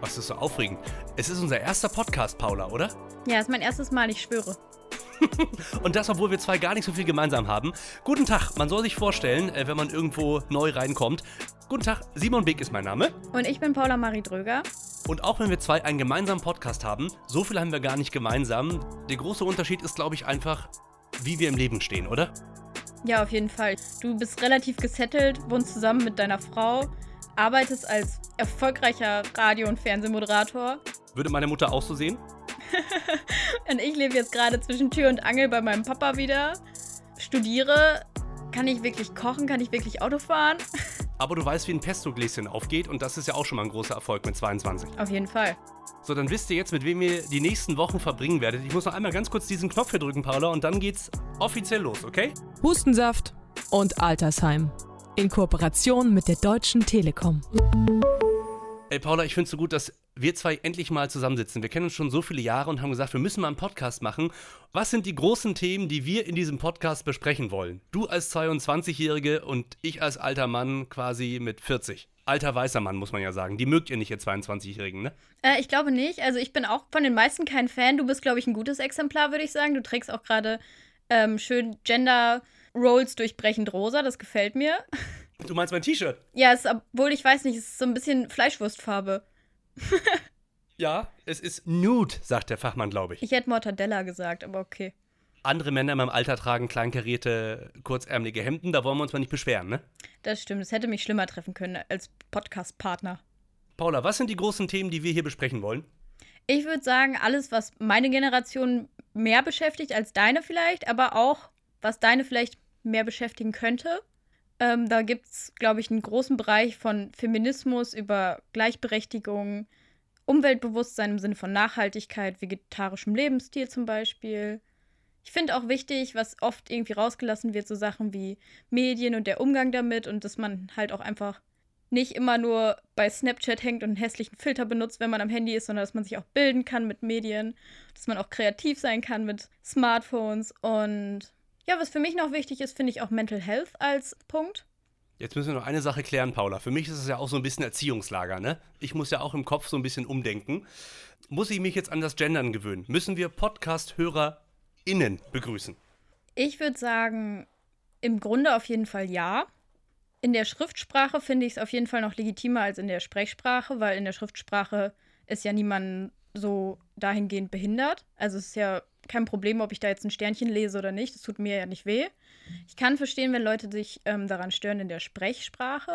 Was ist so aufregend? Es ist unser erster Podcast, Paula, oder? Ja, ist mein erstes Mal, ich schwöre. Und das, obwohl wir zwei gar nicht so viel gemeinsam haben. Guten Tag, man soll sich vorstellen, äh, wenn man irgendwo neu reinkommt. Guten Tag, Simon Beck ist mein Name. Und ich bin Paula Marie Dröger. Und auch wenn wir zwei einen gemeinsamen Podcast haben, so viel haben wir gar nicht gemeinsam. Der große Unterschied ist, glaube ich, einfach, wie wir im Leben stehen, oder? Ja, auf jeden Fall. Du bist relativ gesettelt, wohnst zusammen mit deiner Frau, arbeitest als erfolgreicher Radio- und Fernsehmoderator. Würde meine Mutter auch so sehen? und ich lebe jetzt gerade zwischen Tür und Angel bei meinem Papa wieder. Studiere. Kann ich wirklich kochen? Kann ich wirklich Auto fahren? Aber du weißt, wie ein Pesto-Gläschen aufgeht und das ist ja auch schon mal ein großer Erfolg mit 22. Auf jeden Fall. So, dann wisst ihr jetzt, mit wem ihr die nächsten Wochen verbringen werdet. Ich muss noch einmal ganz kurz diesen Knopf hier drücken, Paula, und dann geht's offiziell los, okay? Hustensaft und Altersheim. In Kooperation mit der Deutschen Telekom. Ey, Paula, ich finde es so gut, dass wir zwei endlich mal zusammensitzen. Wir kennen uns schon so viele Jahre und haben gesagt, wir müssen mal einen Podcast machen. Was sind die großen Themen, die wir in diesem Podcast besprechen wollen? Du als 22-Jährige und ich als alter Mann quasi mit 40. Alter weißer Mann, muss man ja sagen. Die mögt ihr nicht, ihr 22-Jährigen, ne? Äh, ich glaube nicht. Also ich bin auch von den meisten kein Fan. Du bist, glaube ich, ein gutes Exemplar, würde ich sagen. Du trägst auch gerade ähm, schön Gender-Roles durchbrechend rosa. Das gefällt mir. Du meinst mein T-Shirt? Ja, es, obwohl ich weiß nicht, es ist so ein bisschen Fleischwurstfarbe. ja, es ist nude, sagt der Fachmann, glaube ich. Ich hätte Mortadella gesagt, aber okay. Andere Männer in meinem Alter tragen kleinkarierte, kurzärmelige Hemden, da wollen wir uns mal nicht beschweren, ne? Das stimmt, es hätte mich schlimmer treffen können als Podcast-Partner. Paula, was sind die großen Themen, die wir hier besprechen wollen? Ich würde sagen, alles, was meine Generation mehr beschäftigt als deine vielleicht, aber auch, was deine vielleicht mehr beschäftigen könnte. Ähm, da gibt es, glaube ich, einen großen Bereich von Feminismus über Gleichberechtigung, Umweltbewusstsein im Sinne von Nachhaltigkeit, vegetarischem Lebensstil zum Beispiel. Ich finde auch wichtig, was oft irgendwie rausgelassen wird, so Sachen wie Medien und der Umgang damit und dass man halt auch einfach nicht immer nur bei Snapchat hängt und einen hässlichen Filter benutzt, wenn man am Handy ist, sondern dass man sich auch bilden kann mit Medien, dass man auch kreativ sein kann mit Smartphones und ja, was für mich noch wichtig ist, finde ich auch Mental Health als Punkt. Jetzt müssen wir noch eine Sache klären, Paula. Für mich ist es ja auch so ein bisschen Erziehungslager, ne? Ich muss ja auch im Kopf so ein bisschen umdenken. Muss ich mich jetzt an das Gendern gewöhnen? Müssen wir Podcast-HörerInnen begrüßen? Ich würde sagen, im Grunde auf jeden Fall ja. In der Schriftsprache finde ich es auf jeden Fall noch legitimer als in der Sprechsprache, weil in der Schriftsprache ist ja niemand so dahingehend behindert. Also es ist ja kein Problem, ob ich da jetzt ein Sternchen lese oder nicht. Das tut mir ja nicht weh. Ich kann verstehen, wenn Leute sich ähm, daran stören in der Sprechsprache.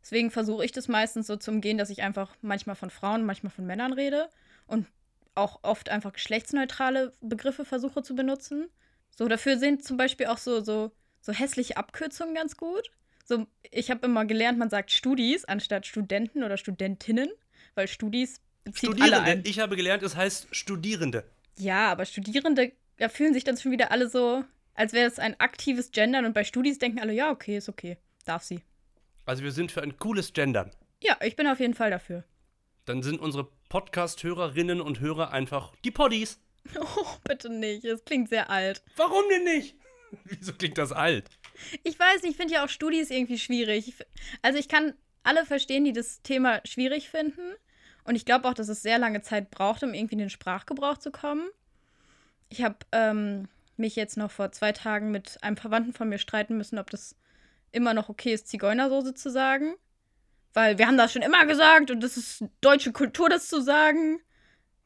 Deswegen versuche ich das meistens so zu umgehen, dass ich einfach manchmal von Frauen, manchmal von Männern rede und auch oft einfach geschlechtsneutrale Begriffe versuche zu benutzen. So, dafür sind zum Beispiel auch so, so, so hässliche Abkürzungen ganz gut. So, ich habe immer gelernt, man sagt Studis anstatt Studenten oder Studentinnen, weil Studis bezieht Studierende. alle ein. Ich habe gelernt, es heißt Studierende. Ja, aber Studierende, da fühlen sich dann schon wieder alle so, als wäre es ein aktives Gendern und bei Studis denken alle, ja, okay, ist okay, darf sie. Also wir sind für ein cooles Gendern. Ja, ich bin auf jeden Fall dafür. Dann sind unsere Podcast-Hörerinnen und Hörer einfach die Poddies. Oh, bitte nicht, es klingt sehr alt. Warum denn nicht? Wieso klingt das alt? Ich weiß nicht, ich finde ja auch Studis irgendwie schwierig. Also ich kann alle verstehen, die das Thema schwierig finden. Und ich glaube auch, dass es sehr lange Zeit braucht, um irgendwie in den Sprachgebrauch zu kommen. Ich habe ähm, mich jetzt noch vor zwei Tagen mit einem Verwandten von mir streiten müssen, ob das immer noch okay ist, Zigeunersoße zu sagen. Weil wir haben das schon immer gesagt und das ist deutsche Kultur, das zu sagen.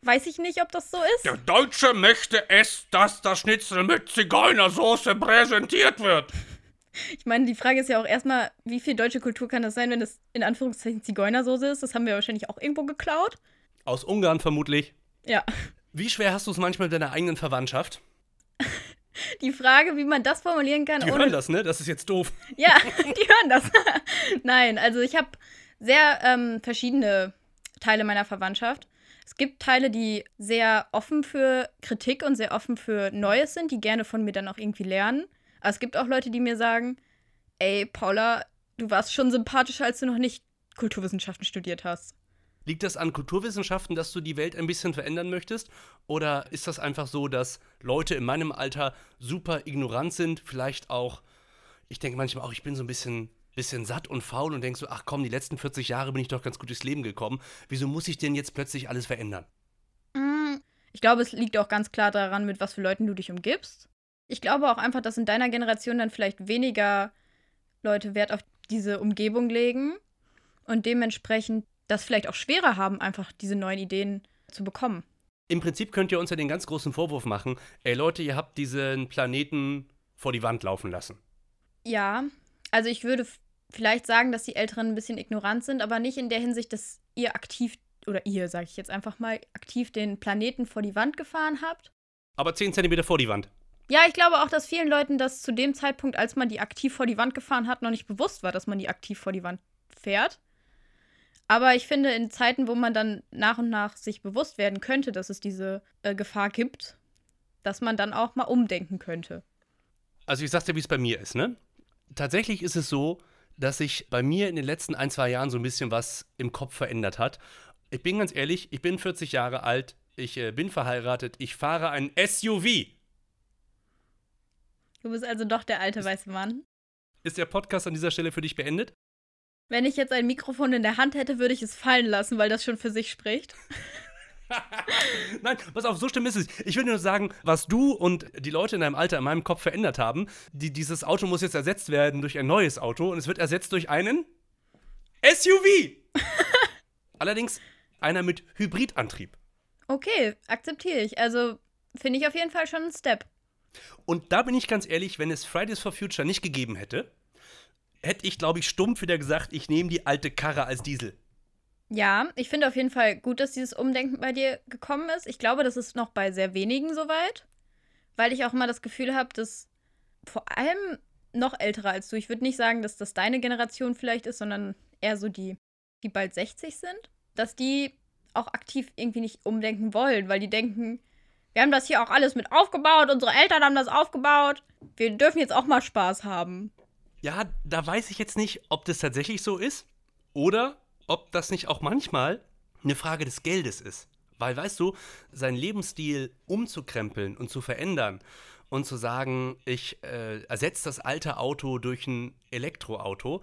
Weiß ich nicht, ob das so ist. Der Deutsche möchte es, dass das Schnitzel mit Zigeunersoße präsentiert wird. Ich meine, die Frage ist ja auch erstmal, wie viel deutsche Kultur kann das sein, wenn es in Anführungszeichen Zigeunersoße ist? Das haben wir wahrscheinlich auch irgendwo geklaut. Aus Ungarn vermutlich. Ja. Wie schwer hast du es manchmal mit deiner eigenen Verwandtschaft? Die Frage, wie man das formulieren kann. Die hören das, ne? Das ist jetzt doof. Ja, die hören das. Nein, also ich habe sehr ähm, verschiedene Teile meiner Verwandtschaft. Es gibt Teile, die sehr offen für Kritik und sehr offen für Neues sind, die gerne von mir dann auch irgendwie lernen. Aber es gibt auch Leute, die mir sagen, ey, Paula, du warst schon sympathischer, als du noch nicht Kulturwissenschaften studiert hast. Liegt das an Kulturwissenschaften, dass du die Welt ein bisschen verändern möchtest? Oder ist das einfach so, dass Leute in meinem Alter super ignorant sind? Vielleicht auch, ich denke manchmal auch, ich bin so ein bisschen bisschen satt und faul und denkst so, ach komm, die letzten 40 Jahre bin ich doch ganz gut durchs Leben gekommen. Wieso muss ich denn jetzt plötzlich alles verändern? Mm, ich glaube, es liegt auch ganz klar daran, mit was für Leuten du dich umgibst. Ich glaube auch einfach, dass in deiner Generation dann vielleicht weniger Leute Wert auf diese Umgebung legen und dementsprechend das vielleicht auch schwerer haben, einfach diese neuen Ideen zu bekommen. Im Prinzip könnt ihr uns ja den ganz großen Vorwurf machen, ey Leute, ihr habt diesen Planeten vor die Wand laufen lassen. Ja, also ich würde vielleicht sagen, dass die Älteren ein bisschen ignorant sind, aber nicht in der Hinsicht, dass ihr aktiv, oder ihr, sage ich jetzt einfach mal, aktiv den Planeten vor die Wand gefahren habt. Aber 10 Zentimeter vor die Wand. Ja, ich glaube auch, dass vielen Leuten das zu dem Zeitpunkt, als man die aktiv vor die Wand gefahren hat, noch nicht bewusst war, dass man die aktiv vor die Wand fährt. Aber ich finde, in Zeiten, wo man dann nach und nach sich bewusst werden könnte, dass es diese äh, Gefahr gibt, dass man dann auch mal umdenken könnte. Also ich sag's dir, wie es bei mir ist, ne? Tatsächlich ist es so, dass sich bei mir in den letzten ein, zwei Jahren so ein bisschen was im Kopf verändert hat. Ich bin ganz ehrlich, ich bin 40 Jahre alt, ich äh, bin verheiratet, ich fahre ein SUV. Du bist also doch der alte weiße Mann. Ist der Podcast an dieser Stelle für dich beendet? Wenn ich jetzt ein Mikrofon in der Hand hätte, würde ich es fallen lassen, weil das schon für sich spricht. Nein, pass auf, so schlimm ist es. Ich will nur sagen, was du und die Leute in deinem Alter in meinem Kopf verändert haben. Die, dieses Auto muss jetzt ersetzt werden durch ein neues Auto und es wird ersetzt durch einen SUV. Allerdings einer mit Hybridantrieb. Okay, akzeptiere ich. Also finde ich auf jeden Fall schon einen Step. Und da bin ich ganz ehrlich, wenn es Fridays for Future nicht gegeben hätte, hätte ich, glaube ich, stumpf wieder gesagt, ich nehme die alte Karre als Diesel. Ja, ich finde auf jeden Fall gut, dass dieses Umdenken bei dir gekommen ist. Ich glaube, das ist noch bei sehr wenigen soweit, weil ich auch immer das Gefühl habe, dass vor allem noch ältere als du, ich würde nicht sagen, dass das deine Generation vielleicht ist, sondern eher so die, die bald 60 sind, dass die auch aktiv irgendwie nicht umdenken wollen, weil die denken, wir haben das hier auch alles mit aufgebaut, unsere Eltern haben das aufgebaut. Wir dürfen jetzt auch mal Spaß haben. Ja, da weiß ich jetzt nicht, ob das tatsächlich so ist oder ob das nicht auch manchmal eine Frage des Geldes ist. Weil, weißt du, seinen Lebensstil umzukrempeln und zu verändern und zu sagen, ich äh, ersetze das alte Auto durch ein Elektroauto,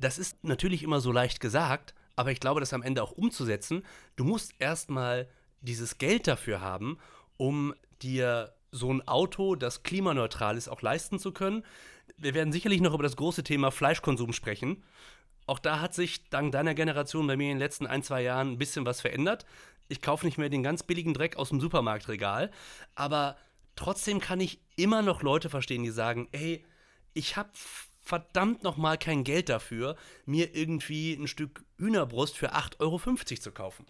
das ist natürlich immer so leicht gesagt, aber ich glaube, das am Ende auch umzusetzen, du musst erstmal dieses Geld dafür haben um dir so ein Auto, das klimaneutral ist, auch leisten zu können. Wir werden sicherlich noch über das große Thema Fleischkonsum sprechen. Auch da hat sich dank deiner Generation bei mir in den letzten ein, zwei Jahren ein bisschen was verändert. Ich kaufe nicht mehr den ganz billigen Dreck aus dem Supermarktregal, aber trotzdem kann ich immer noch Leute verstehen, die sagen, ey, ich habe verdammt nochmal kein Geld dafür, mir irgendwie ein Stück Hühnerbrust für 8,50 Euro zu kaufen.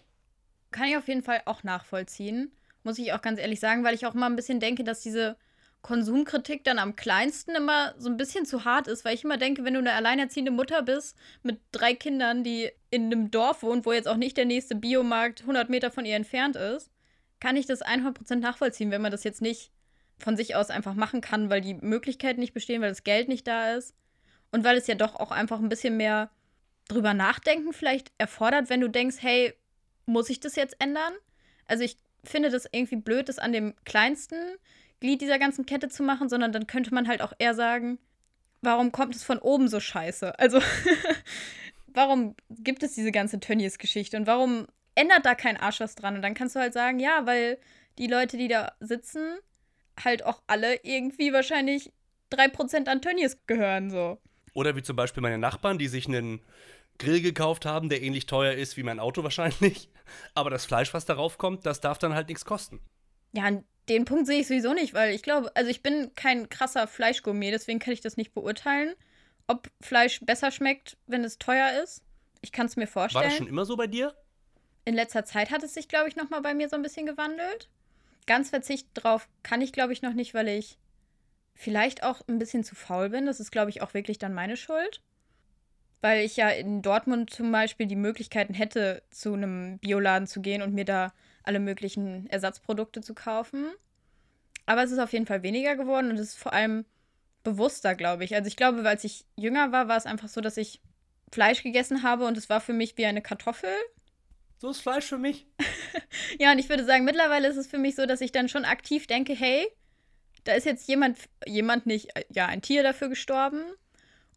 Kann ich auf jeden Fall auch nachvollziehen. Muss ich auch ganz ehrlich sagen, weil ich auch immer ein bisschen denke, dass diese Konsumkritik dann am kleinsten immer so ein bisschen zu hart ist, weil ich immer denke, wenn du eine alleinerziehende Mutter bist mit drei Kindern, die in einem Dorf wohnt, wo jetzt auch nicht der nächste Biomarkt 100 Meter von ihr entfernt ist, kann ich das 100% nachvollziehen, wenn man das jetzt nicht von sich aus einfach machen kann, weil die Möglichkeiten nicht bestehen, weil das Geld nicht da ist und weil es ja doch auch einfach ein bisschen mehr drüber nachdenken vielleicht erfordert, wenn du denkst, hey, muss ich das jetzt ändern? Also ich finde das irgendwie blöd, das an dem kleinsten Glied dieser ganzen Kette zu machen, sondern dann könnte man halt auch eher sagen, warum kommt es von oben so scheiße? Also, warum gibt es diese ganze Tönnies-Geschichte und warum ändert da kein Arsch was dran? Und dann kannst du halt sagen, ja, weil die Leute, die da sitzen, halt auch alle irgendwie wahrscheinlich 3% an Tönnies gehören, so. Oder wie zum Beispiel meine Nachbarn, die sich einen Grill gekauft haben, der ähnlich teuer ist wie mein Auto wahrscheinlich. Aber das Fleisch, was darauf kommt, das darf dann halt nichts kosten. Ja, an den Punkt sehe ich sowieso nicht, weil ich glaube, also ich bin kein krasser Fleischgourmet, deswegen kann ich das nicht beurteilen, ob Fleisch besser schmeckt, wenn es teuer ist. Ich kann es mir vorstellen. War das schon immer so bei dir? In letzter Zeit hat es sich, glaube ich, nochmal bei mir so ein bisschen gewandelt. Ganz Verzicht drauf kann ich, glaube ich, noch nicht, weil ich vielleicht auch ein bisschen zu faul bin. Das ist, glaube ich, auch wirklich dann meine Schuld weil ich ja in Dortmund zum Beispiel die Möglichkeiten hätte, zu einem Bioladen zu gehen und mir da alle möglichen Ersatzprodukte zu kaufen. Aber es ist auf jeden Fall weniger geworden und es ist vor allem bewusster, glaube ich. Also ich glaube, als ich jünger war, war es einfach so, dass ich Fleisch gegessen habe und es war für mich wie eine Kartoffel. So ist Fleisch für mich. ja, und ich würde sagen, mittlerweile ist es für mich so, dass ich dann schon aktiv denke, hey, da ist jetzt jemand, jemand nicht, ja, ein Tier dafür gestorben.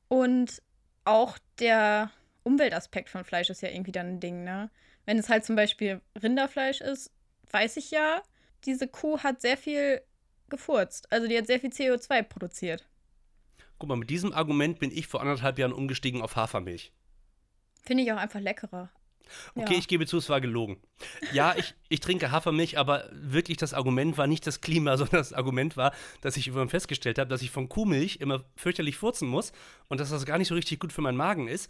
Und auch der Umweltaspekt von Fleisch ist ja irgendwie dann ein Ding, ne? Wenn es halt zum Beispiel Rinderfleisch ist, weiß ich ja, diese Kuh hat sehr viel gefurzt. Also die hat sehr viel CO2 produziert. Guck mal, mit diesem Argument bin ich vor anderthalb Jahren umgestiegen auf Hafermilch. Finde ich auch einfach leckerer. Okay, Ja. ich gebe zu, es war gelogen. Ja, ich, ich trinke Hafermilch, aber wirklich das Argument war nicht das Klima, sondern das Argument war, dass ich irgendwann festgestellt habe, dass ich von Kuhmilch immer fürchterlich furzen muss und dass das gar nicht so richtig gut für meinen Magen ist.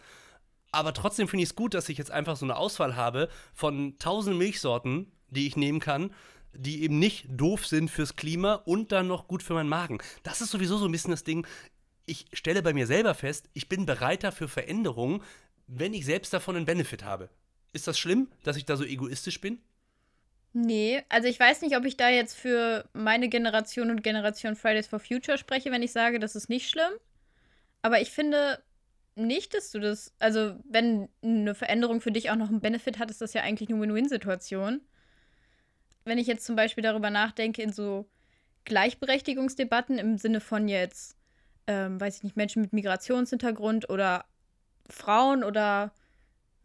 Aber trotzdem finde ich es gut, dass ich jetzt einfach so eine Auswahl habe von tausend Milchsorten, die ich nehmen kann, die eben nicht doof sind fürs Klima und dann noch gut für meinen Magen. Das ist sowieso so ein bisschen das Ding. Ich stelle bei mir selber fest, ich bin bereiter für Veränderungen, wenn ich selbst davon einen Benefit habe. Ist das schlimm, dass ich da so egoistisch bin? Nee, also ich weiß nicht, ob ich da jetzt für meine Generation und Generation Fridays for Future spreche, wenn ich sage, das ist nicht schlimm. Aber ich finde nicht, dass du das, also wenn eine Veränderung für dich auch noch einen Benefit hat, ist das ja eigentlich eine Win-Win-Situation. Wenn ich jetzt zum Beispiel darüber nachdenke, in so Gleichberechtigungsdebatten im Sinne von jetzt, ähm, weiß ich nicht, Menschen mit Migrationshintergrund oder Frauen oder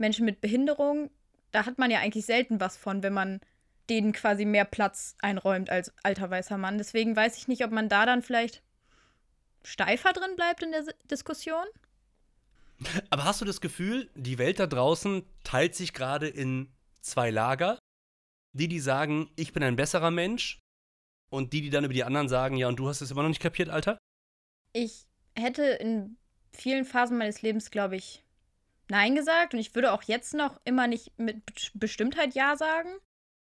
Menschen mit Behinderung, da hat man ja eigentlich selten was von, wenn man denen quasi mehr Platz einräumt als alter weißer Mann. Deswegen weiß ich nicht, ob man da dann vielleicht steifer drin bleibt in der Diskussion. Aber hast du das Gefühl, die Welt da draußen teilt sich gerade in zwei Lager? Die, die sagen, ich bin ein besserer Mensch und die, die dann über die anderen sagen, ja, und du hast es immer noch nicht kapiert, Alter? Ich hätte in vielen Phasen meines Lebens, glaube ich, Nein gesagt und ich würde auch jetzt noch immer nicht mit Be- Bestimmtheit Ja sagen.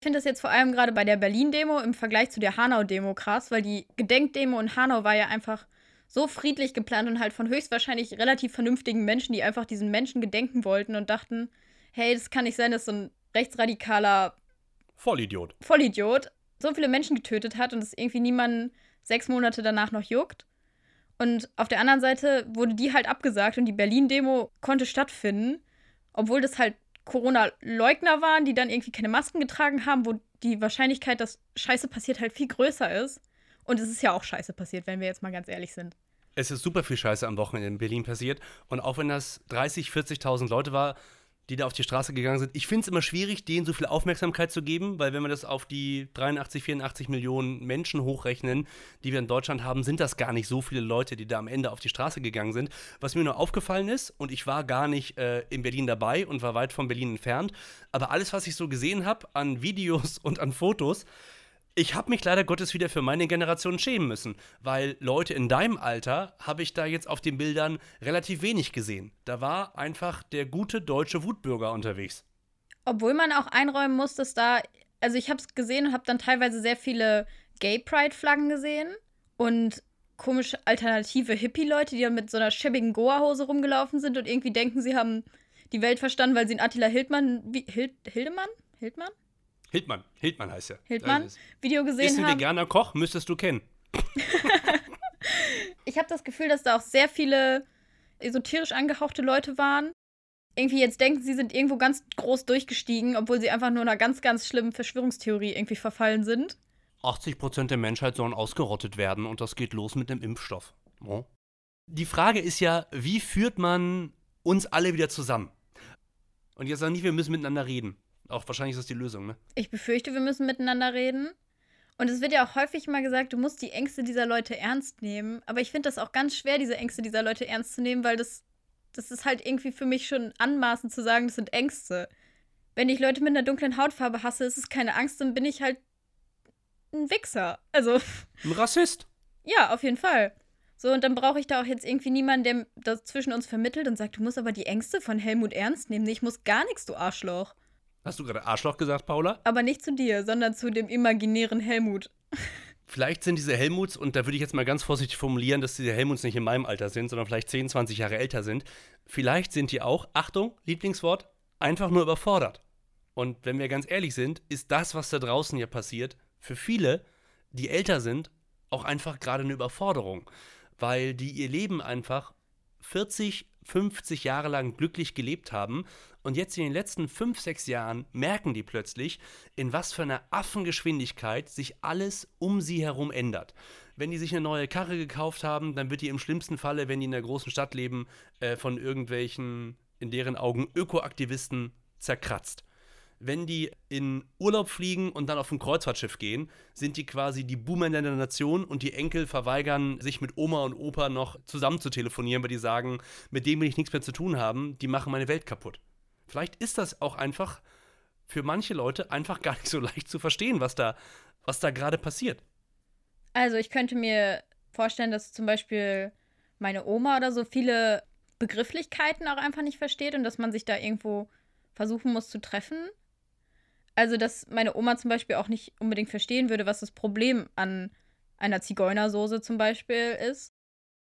Ich finde das jetzt vor allem gerade bei der Berlin-Demo im Vergleich zu der Hanau-Demo krass, weil die Gedenkdemo in Hanau war ja einfach so friedlich geplant und halt von höchstwahrscheinlich relativ vernünftigen Menschen, die einfach diesen Menschen gedenken wollten und dachten, hey, das kann nicht sein, dass so ein rechtsradikaler Vollidiot. Vollidiot so viele Menschen getötet hat und es irgendwie niemanden sechs Monate danach noch juckt. Und auf der anderen Seite wurde die halt abgesagt und die Berlin-Demo konnte stattfinden, obwohl das halt Corona-Leugner waren, die dann irgendwie keine Masken getragen haben, wo die Wahrscheinlichkeit, dass Scheiße passiert, halt viel größer ist. Und es ist ja auch Scheiße passiert, wenn wir jetzt mal ganz ehrlich sind. Es ist super viel Scheiße am Wochenende in Berlin passiert. Und auch wenn das 30, 40.000 Leute war, die da auf die Straße gegangen sind, ich finde es immer schwierig, denen so viel Aufmerksamkeit zu geben, weil wenn wir das auf die 83, 84 Millionen Menschen hochrechnen, die wir in Deutschland haben, sind das gar nicht so viele Leute, die da am Ende auf die Straße gegangen sind. Was mir nur aufgefallen ist, und ich war gar nicht äh, in Berlin dabei und war weit von Berlin entfernt, aber alles, was ich so gesehen habe an Videos und an Fotos, ich habe mich leider Gottes wieder für meine Generation schämen müssen, weil Leute in deinem Alter habe ich da jetzt auf den Bildern relativ wenig gesehen. Da war einfach der gute deutsche Wutbürger unterwegs. Obwohl man auch einräumen muss, dass da, also ich habe es gesehen und habe dann teilweise sehr viele Gay-Pride-Flaggen gesehen und komische alternative Hippie-Leute, die dann mit so einer schäbigen Goa-Hose rumgelaufen sind und irgendwie denken, sie haben die Welt verstanden, weil sie ein Attila Hildmann, wie, Hild, Hildemann? Hildmann? Hildmann, Hildmann heißt er. Hildmann? Ist- Video Ist gesehen ein haben. veganer Koch, müsstest du kennen. Ich habe das Gefühl, dass da auch sehr viele esoterisch angehauchte Leute waren. Irgendwie jetzt denken, sie sind irgendwo ganz groß durchgestiegen, obwohl sie einfach nur einer ganz, ganz schlimmen Verschwörungstheorie irgendwie verfallen sind. 80% der Menschheit sollen ausgerottet werden und das geht los mit einem Impfstoff. Ja. Die Frage ist ja, wie führt man uns alle wieder zusammen? Und jetzt sag nicht, wir müssen miteinander reden. Auch wahrscheinlich ist das die Lösung, ne? Ich befürchte, wir müssen miteinander reden. Und es wird ja auch häufig mal gesagt, du musst die Ängste dieser Leute ernst nehmen. Aber ich finde das auch ganz schwer, diese Ängste dieser Leute ernst zu nehmen, weil das, das ist halt irgendwie für mich schon anmaßend zu sagen, das sind Ängste. Wenn ich Leute mit einer dunklen Hautfarbe hasse, ist es keine Angst, dann bin ich halt ein Wichser. Also, Ein Rassist. ja, auf jeden Fall. So, und dann brauche ich da auch jetzt irgendwie niemanden, der das zwischen uns vermittelt und sagt, du musst aber die Ängste von Helmut ernst nehmen. Nee, ich muss gar nichts, du Arschloch. Hast du gerade Arschloch gesagt, Paula? Aber nicht zu dir, sondern zu dem imaginären Helmut. Vielleicht sind diese Helmuts, und da würde ich jetzt mal ganz vorsichtig formulieren, dass diese Helmuts nicht in meinem Alter sind, sondern vielleicht 10, 20 Jahre älter sind. Vielleicht sind die auch, Achtung, Lieblingswort, einfach nur überfordert. Und wenn wir ganz ehrlich sind, ist das, was da draußen hier passiert, für viele, die älter sind, auch einfach gerade eine Überforderung. Weil die ihr Leben einfach 40, 50 Jahre lang glücklich gelebt haben und jetzt in den letzten 5, 6 Jahren merken die plötzlich, in was für einer Affengeschwindigkeit sich alles um sie herum ändert. wenn die sich eine neue Karre gekauft haben, dann wird die im schlimmsten Falle, wenn die in der großen Stadt leben, äh, von irgendwelchen, in deren Augen, Ökoaktivisten zerkratzt. Wenn die in Urlaub fliegen und dann auf ein Kreuzfahrtschiff gehen, sind die quasi die Boomer der Nation und die Enkel verweigern, sich mit Oma und Opa noch zusammen zu telefonieren, weil die sagen, mit denen will ich nichts mehr zu tun haben, die machen meine Welt kaputt. Vielleicht ist das auch einfach für manche Leute einfach gar nicht so leicht zu verstehen, was da, was da gerade passiert. Also ich könnte mir vorstellen, dass zum Beispiel meine Oma oder so viele Begrifflichkeiten auch einfach nicht versteht und dass man sich da irgendwo versuchen muss zu treffen. Also, dass meine Oma zum Beispiel auch nicht unbedingt verstehen würde, was das Problem an einer Zigeunersoße zum Beispiel ist.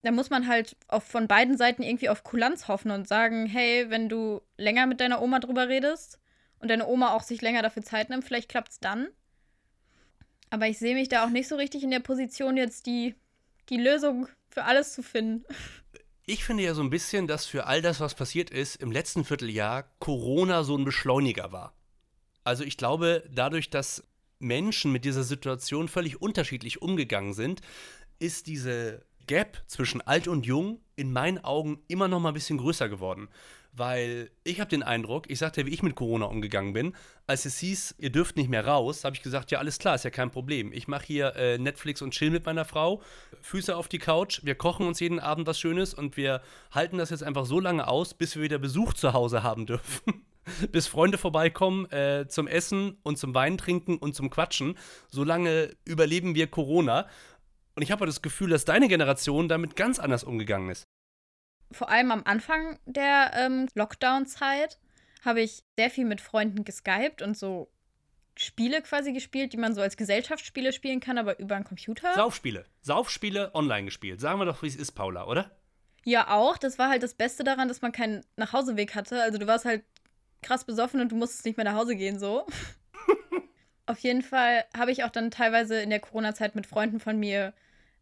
Da muss man halt auf, von beiden Seiten irgendwie auf Kulanz hoffen und sagen, hey, wenn du länger mit deiner Oma drüber redest und deine Oma auch sich länger dafür Zeit nimmt, vielleicht klappt es dann. Aber ich sehe mich da auch nicht so richtig in der Position, jetzt die, die Lösung für alles zu finden. Ich finde ja so ein bisschen, dass für all das, was passiert ist, im letzten Vierteljahr Corona so ein Beschleuniger war. Also ich glaube, dadurch, dass Menschen mit dieser Situation völlig unterschiedlich umgegangen sind, ist diese Gap zwischen alt und jung in meinen Augen immer noch mal ein bisschen größer geworden weil ich habe den Eindruck, ich sagte, wie ich mit Corona umgegangen bin, als es hieß, ihr dürft nicht mehr raus, habe ich gesagt, ja, alles klar, ist ja kein Problem. Ich mache hier äh, Netflix und chill mit meiner Frau, Füße auf die Couch, wir kochen uns jeden Abend was Schönes und wir halten das jetzt einfach so lange aus, bis wir wieder Besuch zu Hause haben dürfen. bis Freunde vorbeikommen äh, zum Essen und zum Wein trinken und zum Quatschen. Solange überleben wir Corona. Und ich habe das Gefühl, dass deine Generation damit ganz anders umgegangen ist vor allem am Anfang der ähm, Lockdown-Zeit habe ich sehr viel mit Freunden geskypt und so Spiele quasi gespielt, die man so als Gesellschaftsspiele spielen kann, aber über einen Computer. Saufspiele. Saufspiele online gespielt. Sagen wir doch, wie es ist, Paula, oder? Ja, auch. Das war halt das Beste daran, dass man keinen Nachhauseweg hatte. Also du warst halt krass besoffen und du musstest nicht mehr nach Hause gehen, so. Auf jeden Fall habe ich auch dann teilweise in der Corona-Zeit mit Freunden von mir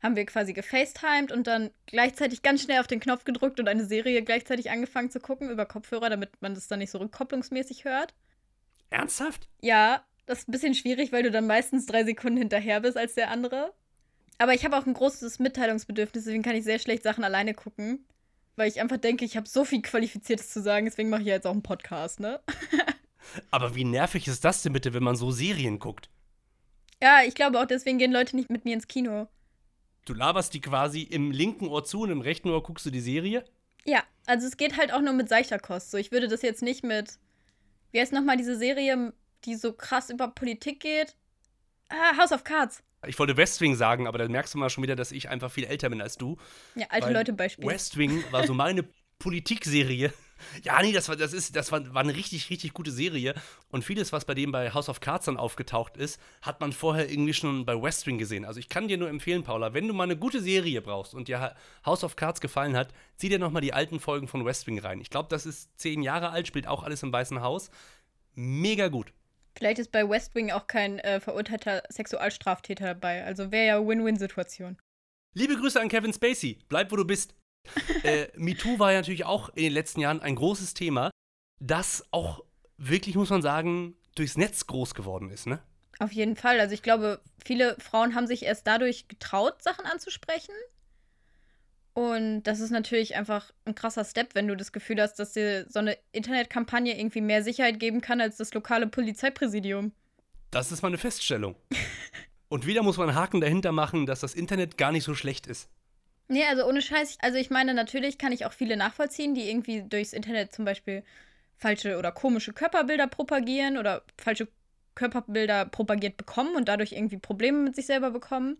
haben wir quasi gefacetimed und dann gleichzeitig ganz schnell auf den Knopf gedrückt und eine Serie gleichzeitig angefangen zu gucken über Kopfhörer, damit man das dann nicht so rückkopplungsmäßig hört. Ernsthaft? Ja, das ist ein bisschen schwierig, weil du dann meistens drei Sekunden hinterher bist als der andere. Aber ich habe auch ein großes Mitteilungsbedürfnis, deswegen kann ich sehr schlecht Sachen alleine gucken. Weil ich einfach denke, ich habe so viel Qualifiziertes zu sagen, deswegen mache ich jetzt auch einen Podcast, ne? Aber wie nervig ist das denn bitte, wenn man so Serien guckt? Ja, ich glaube auch, deswegen gehen Leute nicht mit mir ins Kino. Du laberst die quasi im linken Ohr zu und im rechten Ohr guckst du die Serie? Ja, also es geht halt auch nur mit seichter Kost. So, ich würde das jetzt nicht mit. Wie heißt nochmal diese Serie, die so krass über Politik geht? Ah, House of Cards. Ich wollte West Wing sagen, aber dann merkst du mal schon wieder, dass ich einfach viel älter bin als du. Ja, alte Leute Beispiel. West Wing war so meine Politikserie. Ja, nee, das war, das ist, das war, war eine richtig, richtig gute Serie. Und vieles, was bei dem bei House of Cards dann aufgetaucht ist, hat man vorher irgendwie schon bei West Wing gesehen. Also ich kann dir nur empfehlen, Paula, wenn du mal eine gute Serie brauchst und dir House of Cards gefallen hat, zieh dir nochmal die alten Folgen von West Wing rein. Ich glaube, das ist zehn Jahre alt, spielt auch alles im Weißen Haus. Mega gut. Vielleicht ist bei West Wing auch kein äh, verurteilter Sexualstraftäter dabei. Also wäre ja Win-Win-Situation. Liebe Grüße an Kevin Spacey. Bleib, wo du bist äh, MeToo war ja natürlich auch in den letzten Jahren ein großes Thema, das auch wirklich, muss man sagen, durchs Netz groß geworden ist, ne? Auf jeden Fall. Also ich glaube, viele Frauen haben sich erst dadurch getraut, Sachen anzusprechen. Und das ist natürlich einfach ein krasser Step, wenn du das Gefühl hast, dass dir so eine Internetkampagne irgendwie mehr Sicherheit geben kann als das lokale Polizeipräsidium. Das ist mal eine Feststellung. Und wieder muss man einen Haken dahinter machen, dass das Internet gar nicht so schlecht ist. Nee, also ohne Scheiß. Also ich meine, natürlich kann ich auch viele nachvollziehen, die irgendwie durchs Internet zum Beispiel falsche oder komische Körperbilder propagieren oder falsche Körperbilder propagiert bekommen und dadurch irgendwie Probleme mit sich selber bekommen.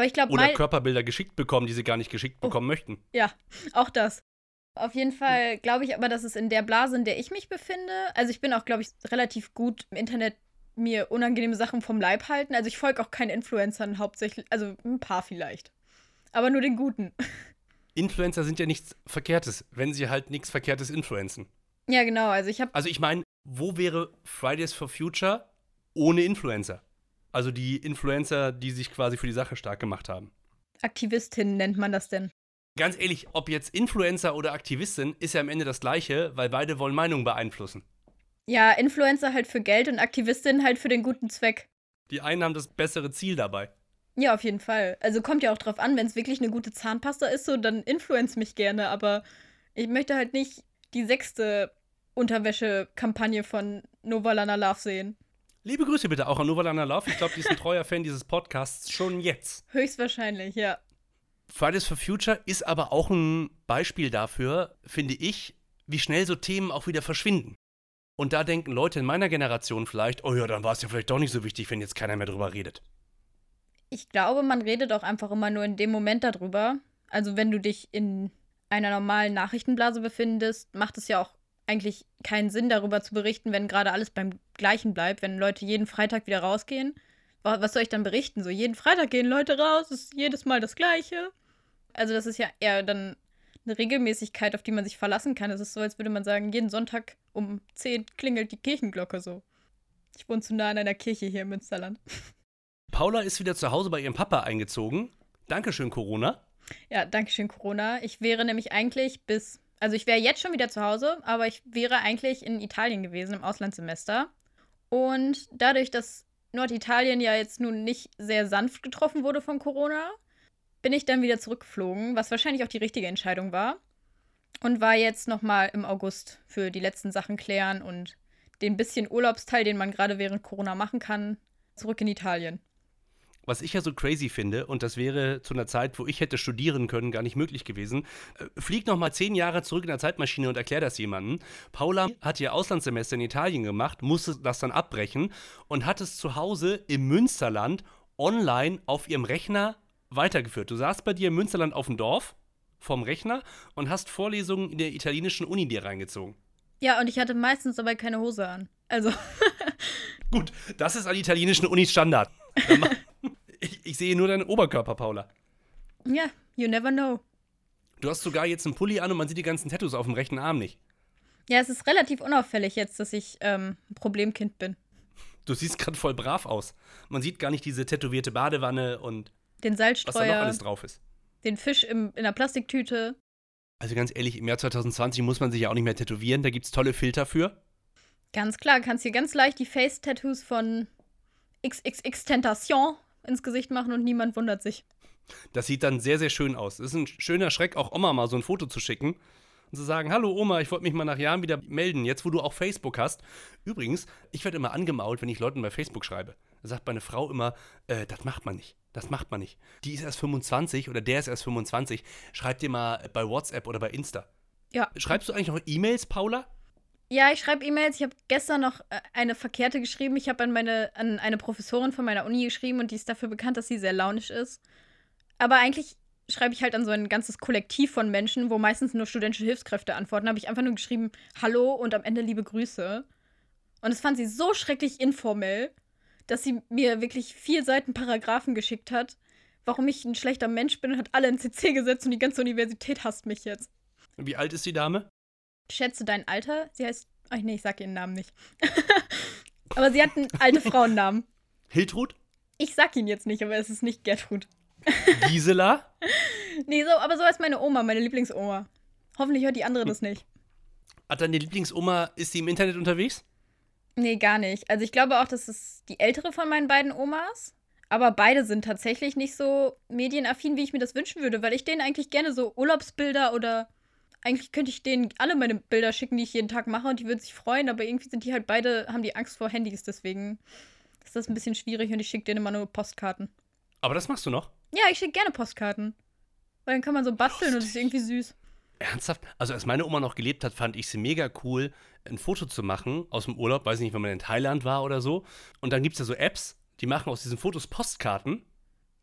Aber ich glaube. Oder Körperbilder geschickt bekommen, die sie gar nicht geschickt oh. bekommen möchten. Ja, auch das. Auf jeden Fall glaube ich aber, dass es in der Blase, in der ich mich befinde, also ich bin auch, glaube ich, relativ gut im Internet mir unangenehme Sachen vom Leib halten. Also ich folge auch keinen Influencern hauptsächlich, also ein paar vielleicht aber nur den guten. Influencer sind ja nichts Verkehrtes, wenn sie halt nichts Verkehrtes influenzen. Ja, genau. Also ich habe. Also ich meine, wo wäre Fridays for Future ohne Influencer? Also die Influencer, die sich quasi für die Sache stark gemacht haben. Aktivistinnen nennt man das denn? Ganz ehrlich, ob jetzt Influencer oder Aktivistin, ist ja am Ende das Gleiche, weil beide wollen Meinungen beeinflussen. Ja, Influencer halt für Geld und Aktivistin halt für den guten Zweck. Die einen haben das bessere Ziel dabei. Ja, auf jeden Fall. Also kommt ja auch drauf an, wenn es wirklich eine gute Zahnpasta ist, so dann influence mich gerne, aber ich möchte halt nicht die sechste Unterwäsche-Kampagne von Novalana Love sehen. Liebe Grüße bitte auch an Novalana Love. Ich glaube, die ist ein treuer Fan dieses Podcasts schon jetzt. Höchstwahrscheinlich, ja. Fridays for Future ist aber auch ein Beispiel dafür, finde ich, wie schnell so Themen auch wieder verschwinden. Und da denken Leute in meiner Generation vielleicht, oh ja, dann war es ja vielleicht doch nicht so wichtig, wenn jetzt keiner mehr drüber redet. Ich glaube, man redet auch einfach immer nur in dem Moment darüber. Also wenn du dich in einer normalen Nachrichtenblase befindest, macht es ja auch eigentlich keinen Sinn, darüber zu berichten, wenn gerade alles beim Gleichen bleibt, wenn Leute jeden Freitag wieder rausgehen. Was soll ich dann berichten? So, jeden Freitag gehen Leute raus, ist jedes Mal das Gleiche. Also, das ist ja eher dann eine Regelmäßigkeit, auf die man sich verlassen kann. Es ist so, als würde man sagen, jeden Sonntag um 10 klingelt die Kirchenglocke so. Ich wohne zu nah an einer Kirche hier im Münsterland. Paula ist wieder zu Hause bei ihrem Papa eingezogen. Dankeschön, Corona. Ja, Dankeschön, Corona. Ich wäre nämlich eigentlich bis, also ich wäre jetzt schon wieder zu Hause, aber ich wäre eigentlich in Italien gewesen im Auslandssemester. Und dadurch, dass Norditalien ja jetzt nun nicht sehr sanft getroffen wurde von Corona, bin ich dann wieder zurückgeflogen, was wahrscheinlich auch die richtige Entscheidung war. Und war jetzt nochmal im August für die letzten Sachen klären und den bisschen Urlaubsteil, den man gerade während Corona machen kann, zurück in Italien. Was ich ja so crazy finde, und das wäre zu einer Zeit, wo ich hätte studieren können, gar nicht möglich gewesen, äh, flieg noch mal zehn Jahre zurück in der Zeitmaschine und erklär das jemandem. Paula hat ihr Auslandssemester in Italien gemacht, musste das dann abbrechen und hat es zu Hause im Münsterland online auf ihrem Rechner weitergeführt. Du saßt bei dir im Münsterland auf dem Dorf vom Rechner und hast Vorlesungen in der italienischen Uni dir reingezogen. Ja, und ich hatte meistens dabei keine Hose an. Also. Gut, das ist an italienischen Unis Standard. ich sehe nur deinen Oberkörper, Paula. Ja, you never know. Du hast sogar jetzt einen Pulli an und man sieht die ganzen Tattoos auf dem rechten Arm nicht. Ja, es ist relativ unauffällig jetzt, dass ich ähm, ein Problemkind bin. Du siehst gerade voll brav aus. Man sieht gar nicht diese tätowierte Badewanne und den Salzstreuer, was da noch alles drauf ist. Den Fisch im, in der Plastiktüte. Also ganz ehrlich, im Jahr 2020 muss man sich ja auch nicht mehr tätowieren. Da gibt es tolle Filter für. Ganz klar, kannst hier ganz leicht die Face-Tattoos von XXX Tentation ins Gesicht machen und niemand wundert sich. Das sieht dann sehr, sehr schön aus. Es ist ein schöner Schreck, auch Oma mal so ein Foto zu schicken und zu sagen: Hallo Oma, ich wollte mich mal nach Jahren wieder melden, jetzt wo du auch Facebook hast. Übrigens, ich werde immer angemault, wenn ich Leuten bei Facebook schreibe. Da sagt meine Frau immer: äh, Das macht man nicht. Das macht man nicht. Die ist erst 25 oder der ist erst 25. Schreib dir mal bei WhatsApp oder bei Insta. Ja. Schreibst du eigentlich noch E-Mails, Paula? Ja, ich schreibe E-Mails. Ich habe gestern noch äh, eine verkehrte geschrieben. Ich habe an, meine, an eine Professorin von meiner Uni geschrieben und die ist dafür bekannt, dass sie sehr launisch ist. Aber eigentlich schreibe ich halt an so ein ganzes Kollektiv von Menschen, wo meistens nur studentische Hilfskräfte antworten. Habe ich einfach nur geschrieben, Hallo und am Ende liebe Grüße. Und das fand sie so schrecklich informell, dass sie mir wirklich vier Seiten Paragraphen geschickt hat, warum ich ein schlechter Mensch bin und hat alle in CC gesetzt und die ganze Universität hasst mich jetzt. Wie alt ist die Dame? Schätze dein Alter. Sie heißt. Ach nee, ich sag ihren Namen nicht. aber sie hat einen alte Frauennamen. Hiltrud? Ich sag ihn jetzt nicht, aber es ist nicht Gertrud. Gisela? nee, so, aber so ist meine Oma, meine Lieblingsoma. Hoffentlich hört die andere das nicht. Hat deine Lieblingsoma, ist sie im Internet unterwegs? Nee, gar nicht. Also ich glaube auch, das ist die ältere von meinen beiden Omas. Aber beide sind tatsächlich nicht so medienaffin, wie ich mir das wünschen würde, weil ich denen eigentlich gerne so Urlaubsbilder oder eigentlich könnte ich denen alle meine Bilder schicken, die ich jeden Tag mache und die würden sich freuen, aber irgendwie sind die halt beide, haben die Angst vor Handys, deswegen ist das ein bisschen schwierig und ich schicke denen immer nur Postkarten. Aber das machst du noch? Ja, ich schicke gerne Postkarten. Weil dann kann man so basteln und es ist irgendwie süß. Ernsthaft? Also als meine Oma noch gelebt hat, fand ich sie mega cool, ein Foto zu machen aus dem Urlaub, weiß ich nicht, wenn man in Thailand war oder so. Und dann gibt es ja so Apps, die machen aus diesen Fotos Postkarten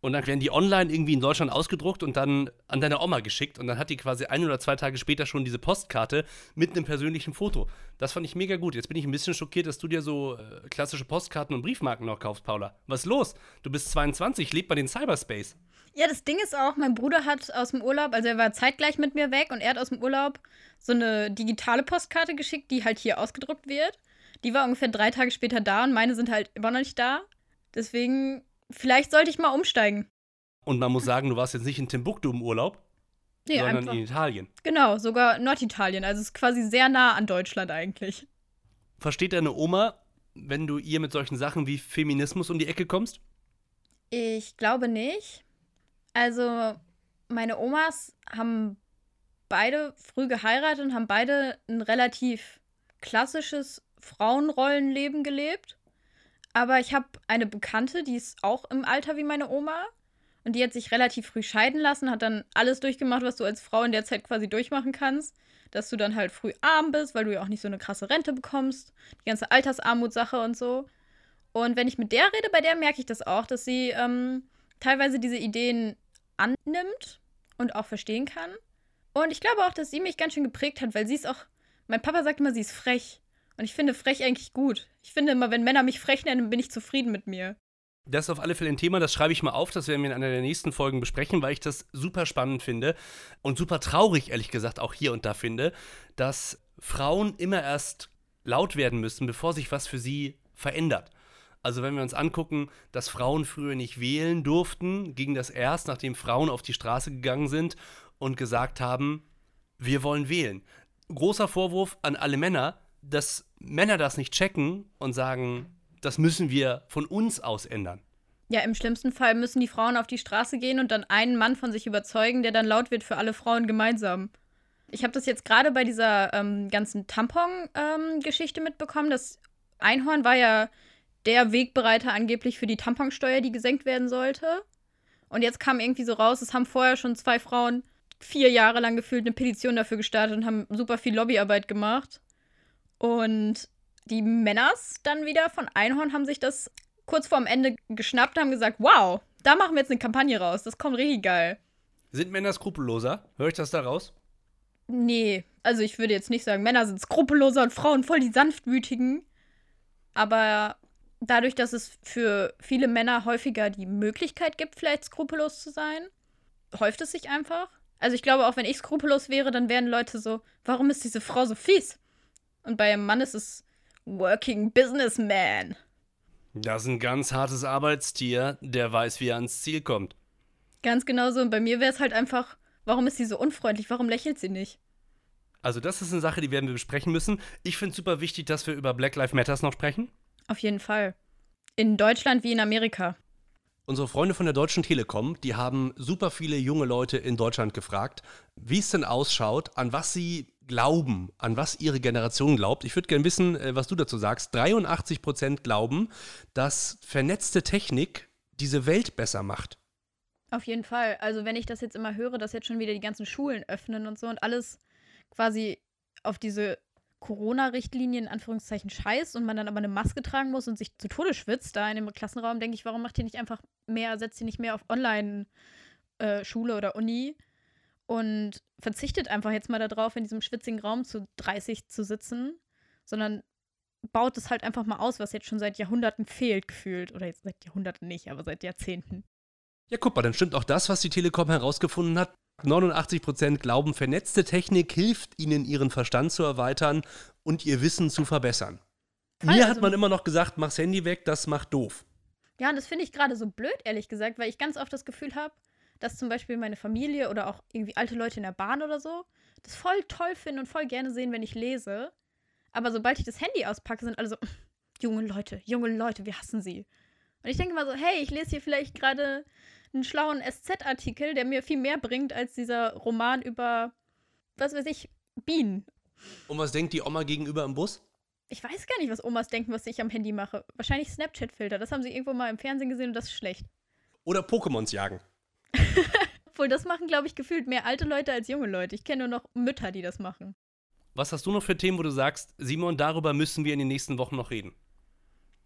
und dann werden die online irgendwie in Deutschland ausgedruckt und dann an deine Oma geschickt. Und dann hat die quasi ein oder zwei Tage später schon diese Postkarte mit einem persönlichen Foto. Das fand ich mega gut. Jetzt bin ich ein bisschen schockiert, dass du dir so äh, klassische Postkarten und Briefmarken noch kaufst, Paula. Was ist los? Du bist 22, lebt bei den Cyberspace. Ja, das Ding ist auch, mein Bruder hat aus dem Urlaub, also er war zeitgleich mit mir weg und er hat aus dem Urlaub so eine digitale Postkarte geschickt, die halt hier ausgedruckt wird. Die war ungefähr drei Tage später da und meine sind halt immer noch nicht da. Deswegen Vielleicht sollte ich mal umsteigen. Und man muss sagen, du warst jetzt nicht in Timbuktu im Urlaub, nee, sondern einfach. in Italien. Genau, sogar Norditalien. Also es ist quasi sehr nah an Deutschland eigentlich. Versteht deine Oma, wenn du ihr mit solchen Sachen wie Feminismus um die Ecke kommst? Ich glaube nicht. Also, meine Omas haben beide früh geheiratet und haben beide ein relativ klassisches Frauenrollenleben gelebt. Aber ich habe eine Bekannte, die ist auch im Alter wie meine Oma. Und die hat sich relativ früh scheiden lassen, hat dann alles durchgemacht, was du als Frau in der Zeit quasi durchmachen kannst. Dass du dann halt früh arm bist, weil du ja auch nicht so eine krasse Rente bekommst. Die ganze Altersarmutsache und so. Und wenn ich mit der rede, bei der merke ich das auch, dass sie ähm, teilweise diese Ideen annimmt und auch verstehen kann. Und ich glaube auch, dass sie mich ganz schön geprägt hat, weil sie ist auch. Mein Papa sagt immer, sie ist frech. Und ich finde frech eigentlich gut. Ich finde immer, wenn Männer mich frech nennen, bin ich zufrieden mit mir. Das ist auf alle Fälle ein Thema, das schreibe ich mal auf, das werden wir in einer der nächsten Folgen besprechen, weil ich das super spannend finde und super traurig, ehrlich gesagt, auch hier und da finde, dass Frauen immer erst laut werden müssen, bevor sich was für sie verändert. Also wenn wir uns angucken, dass Frauen früher nicht wählen durften, ging das erst, nachdem Frauen auf die Straße gegangen sind und gesagt haben, wir wollen wählen. Großer Vorwurf an alle Männer, dass Männer das nicht checken und sagen, das müssen wir von uns aus ändern. Ja, im schlimmsten Fall müssen die Frauen auf die Straße gehen und dann einen Mann von sich überzeugen, der dann laut wird für alle Frauen gemeinsam. Ich habe das jetzt gerade bei dieser ähm, ganzen Tampon-Geschichte ähm, mitbekommen. Das Einhorn war ja der Wegbereiter angeblich für die Tamponsteuer, die gesenkt werden sollte. Und jetzt kam irgendwie so raus, es haben vorher schon zwei Frauen vier Jahre lang gefühlt eine Petition dafür gestartet und haben super viel Lobbyarbeit gemacht. Und die Männers dann wieder von Einhorn haben sich das kurz vorm Ende geschnappt und haben gesagt, wow, da machen wir jetzt eine Kampagne raus. Das kommt richtig geil. Sind Männer skrupelloser? Höre ich das da raus? Nee, also ich würde jetzt nicht sagen, Männer sind skrupelloser und Frauen voll die sanftmütigen. Aber dadurch, dass es für viele Männer häufiger die Möglichkeit gibt, vielleicht skrupellos zu sein, häuft es sich einfach. Also ich glaube, auch wenn ich skrupellos wäre, dann wären Leute so, warum ist diese Frau so fies? Und bei einem Mann ist es Working Businessman. Das ist ein ganz hartes Arbeitstier, der weiß, wie er ans Ziel kommt. Ganz genau so. Und bei mir wäre es halt einfach, warum ist sie so unfreundlich? Warum lächelt sie nicht? Also, das ist eine Sache, die werden wir besprechen müssen. Ich finde es super wichtig, dass wir über Black Lives Matters noch sprechen. Auf jeden Fall. In Deutschland wie in Amerika. Unsere Freunde von der Deutschen Telekom, die haben super viele junge Leute in Deutschland gefragt, wie es denn ausschaut, an was sie glauben, an was ihre Generation glaubt. Ich würde gerne wissen, äh, was du dazu sagst. 83 Prozent glauben, dass vernetzte Technik diese Welt besser macht. Auf jeden Fall. Also wenn ich das jetzt immer höre, dass jetzt schon wieder die ganzen Schulen öffnen und so und alles quasi auf diese Corona-Richtlinien in Anführungszeichen scheißt und man dann aber eine Maske tragen muss und sich zu Tode schwitzt da in dem Klassenraum, denke ich, warum macht ihr nicht einfach mehr, setzt ihr nicht mehr auf Online-Schule äh, oder Uni und verzichtet einfach jetzt mal darauf, in diesem schwitzigen Raum zu 30 zu sitzen, sondern baut es halt einfach mal aus, was jetzt schon seit Jahrhunderten fehlt, gefühlt. Oder jetzt seit Jahrhunderten nicht, aber seit Jahrzehnten. Ja, guck mal, dann stimmt auch das, was die Telekom herausgefunden hat. 89% glauben, vernetzte Technik hilft ihnen, ihren Verstand zu erweitern und ihr Wissen zu verbessern. Voll, Mir also, hat man immer noch gesagt, mach's Handy weg, das macht doof. Ja, und das finde ich gerade so blöd, ehrlich gesagt, weil ich ganz oft das Gefühl habe, dass zum Beispiel meine Familie oder auch irgendwie alte Leute in der Bahn oder so das voll toll finden und voll gerne sehen, wenn ich lese. Aber sobald ich das Handy auspacke, sind alle so, junge Leute, junge Leute, wir hassen sie. Und ich denke mal so, hey, ich lese hier vielleicht gerade einen schlauen SZ-Artikel, der mir viel mehr bringt als dieser Roman über, was weiß ich, Bienen. Und was denkt die Oma gegenüber im Bus? Ich weiß gar nicht, was Omas denken, was ich am Handy mache. Wahrscheinlich Snapchat-Filter. Das haben sie irgendwo mal im Fernsehen gesehen und das ist schlecht. Oder Pokémons jagen. Obwohl, das machen, glaube ich, gefühlt mehr alte Leute als junge Leute. Ich kenne nur noch Mütter, die das machen. Was hast du noch für Themen, wo du sagst, Simon, darüber müssen wir in den nächsten Wochen noch reden?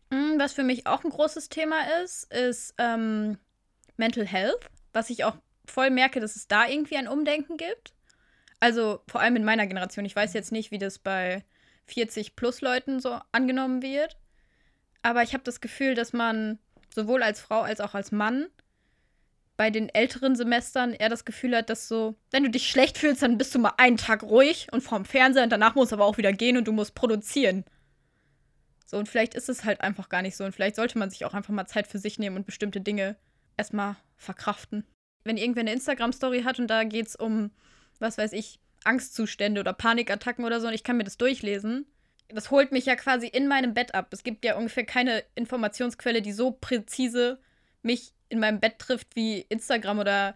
Mm, was für mich auch ein großes Thema ist, ist ähm, Mental Health, was ich auch voll merke, dass es da irgendwie ein Umdenken gibt. Also vor allem in meiner Generation. Ich weiß jetzt nicht, wie das bei 40 plus Leuten so angenommen wird. Aber ich habe das Gefühl, dass man sowohl als Frau als auch als Mann bei den älteren Semestern eher das Gefühl hat, dass so, wenn du dich schlecht fühlst, dann bist du mal einen Tag ruhig und vorm Fernseher und danach musst du aber auch wieder gehen und du musst produzieren. So, und vielleicht ist es halt einfach gar nicht so. Und vielleicht sollte man sich auch einfach mal Zeit für sich nehmen und bestimmte Dinge erstmal verkraften. Wenn irgendwer eine Instagram-Story hat und da geht es um, was weiß ich, Angstzustände oder Panikattacken oder so und ich kann mir das durchlesen, das holt mich ja quasi in meinem Bett ab. Es gibt ja ungefähr keine Informationsquelle, die so präzise mich in meinem Bett trifft wie Instagram oder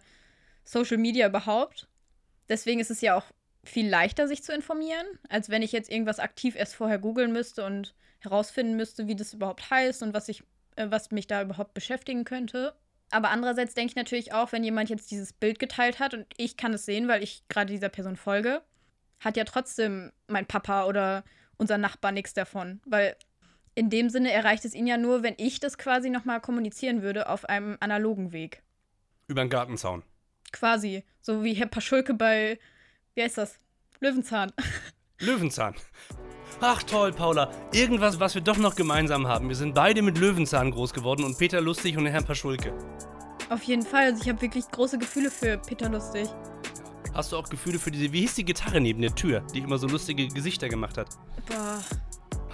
Social Media überhaupt. Deswegen ist es ja auch viel leichter, sich zu informieren, als wenn ich jetzt irgendwas aktiv erst vorher googeln müsste und herausfinden müsste, wie das überhaupt heißt und was, ich, äh, was mich da überhaupt beschäftigen könnte. Aber andererseits denke ich natürlich auch, wenn jemand jetzt dieses Bild geteilt hat und ich kann es sehen, weil ich gerade dieser Person folge, hat ja trotzdem mein Papa oder unser Nachbar nichts davon. Weil in dem Sinne erreicht es ihn ja nur, wenn ich das quasi nochmal kommunizieren würde auf einem analogen Weg. Über den Gartenzaun. Quasi. So wie Herr Paschulke bei, wie heißt das? Löwenzahn. Löwenzahn. Ach toll, Paula. Irgendwas, was wir doch noch gemeinsam haben. Wir sind beide mit Löwenzahn groß geworden und Peter Lustig und Herrn Paschulke. Auf jeden Fall. Also ich habe wirklich große Gefühle für Peter Lustig. Hast du auch Gefühle für diese, wie hieß die Gitarre neben der Tür, die immer so lustige Gesichter gemacht hat? Boah.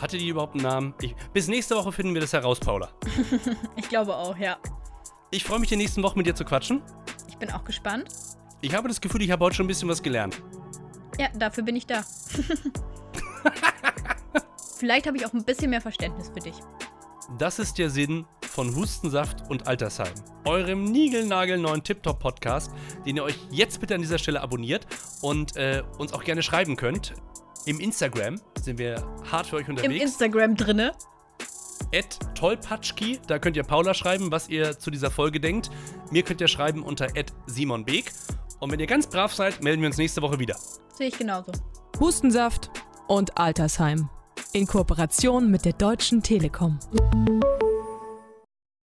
Hatte die überhaupt einen Namen? Ich, bis nächste Woche finden wir das heraus, Paula. ich glaube auch, ja. Ich freue mich, die nächsten Wochen mit dir zu quatschen. Ich bin auch gespannt. Ich habe das Gefühl, ich habe heute schon ein bisschen was gelernt. Ja, dafür bin ich da. Vielleicht habe ich auch ein bisschen mehr Verständnis für dich. Das ist der Sinn von Hustensaft und Altersheim, eurem niegelnagelneuen Tip-Top-Podcast, den ihr euch jetzt bitte an dieser Stelle abonniert und äh, uns auch gerne schreiben könnt. Im Instagram sind wir hart für euch unterwegs. Im Instagram drinne. At tollpatschki, da könnt ihr Paula schreiben, was ihr zu dieser Folge denkt. Mir könnt ihr schreiben unter Simon Beek. Und wenn ihr ganz brav seid, melden wir uns nächste Woche wieder. Sehe ich genauso. Hustensaft und Altersheim. In Kooperation mit der Deutschen Telekom.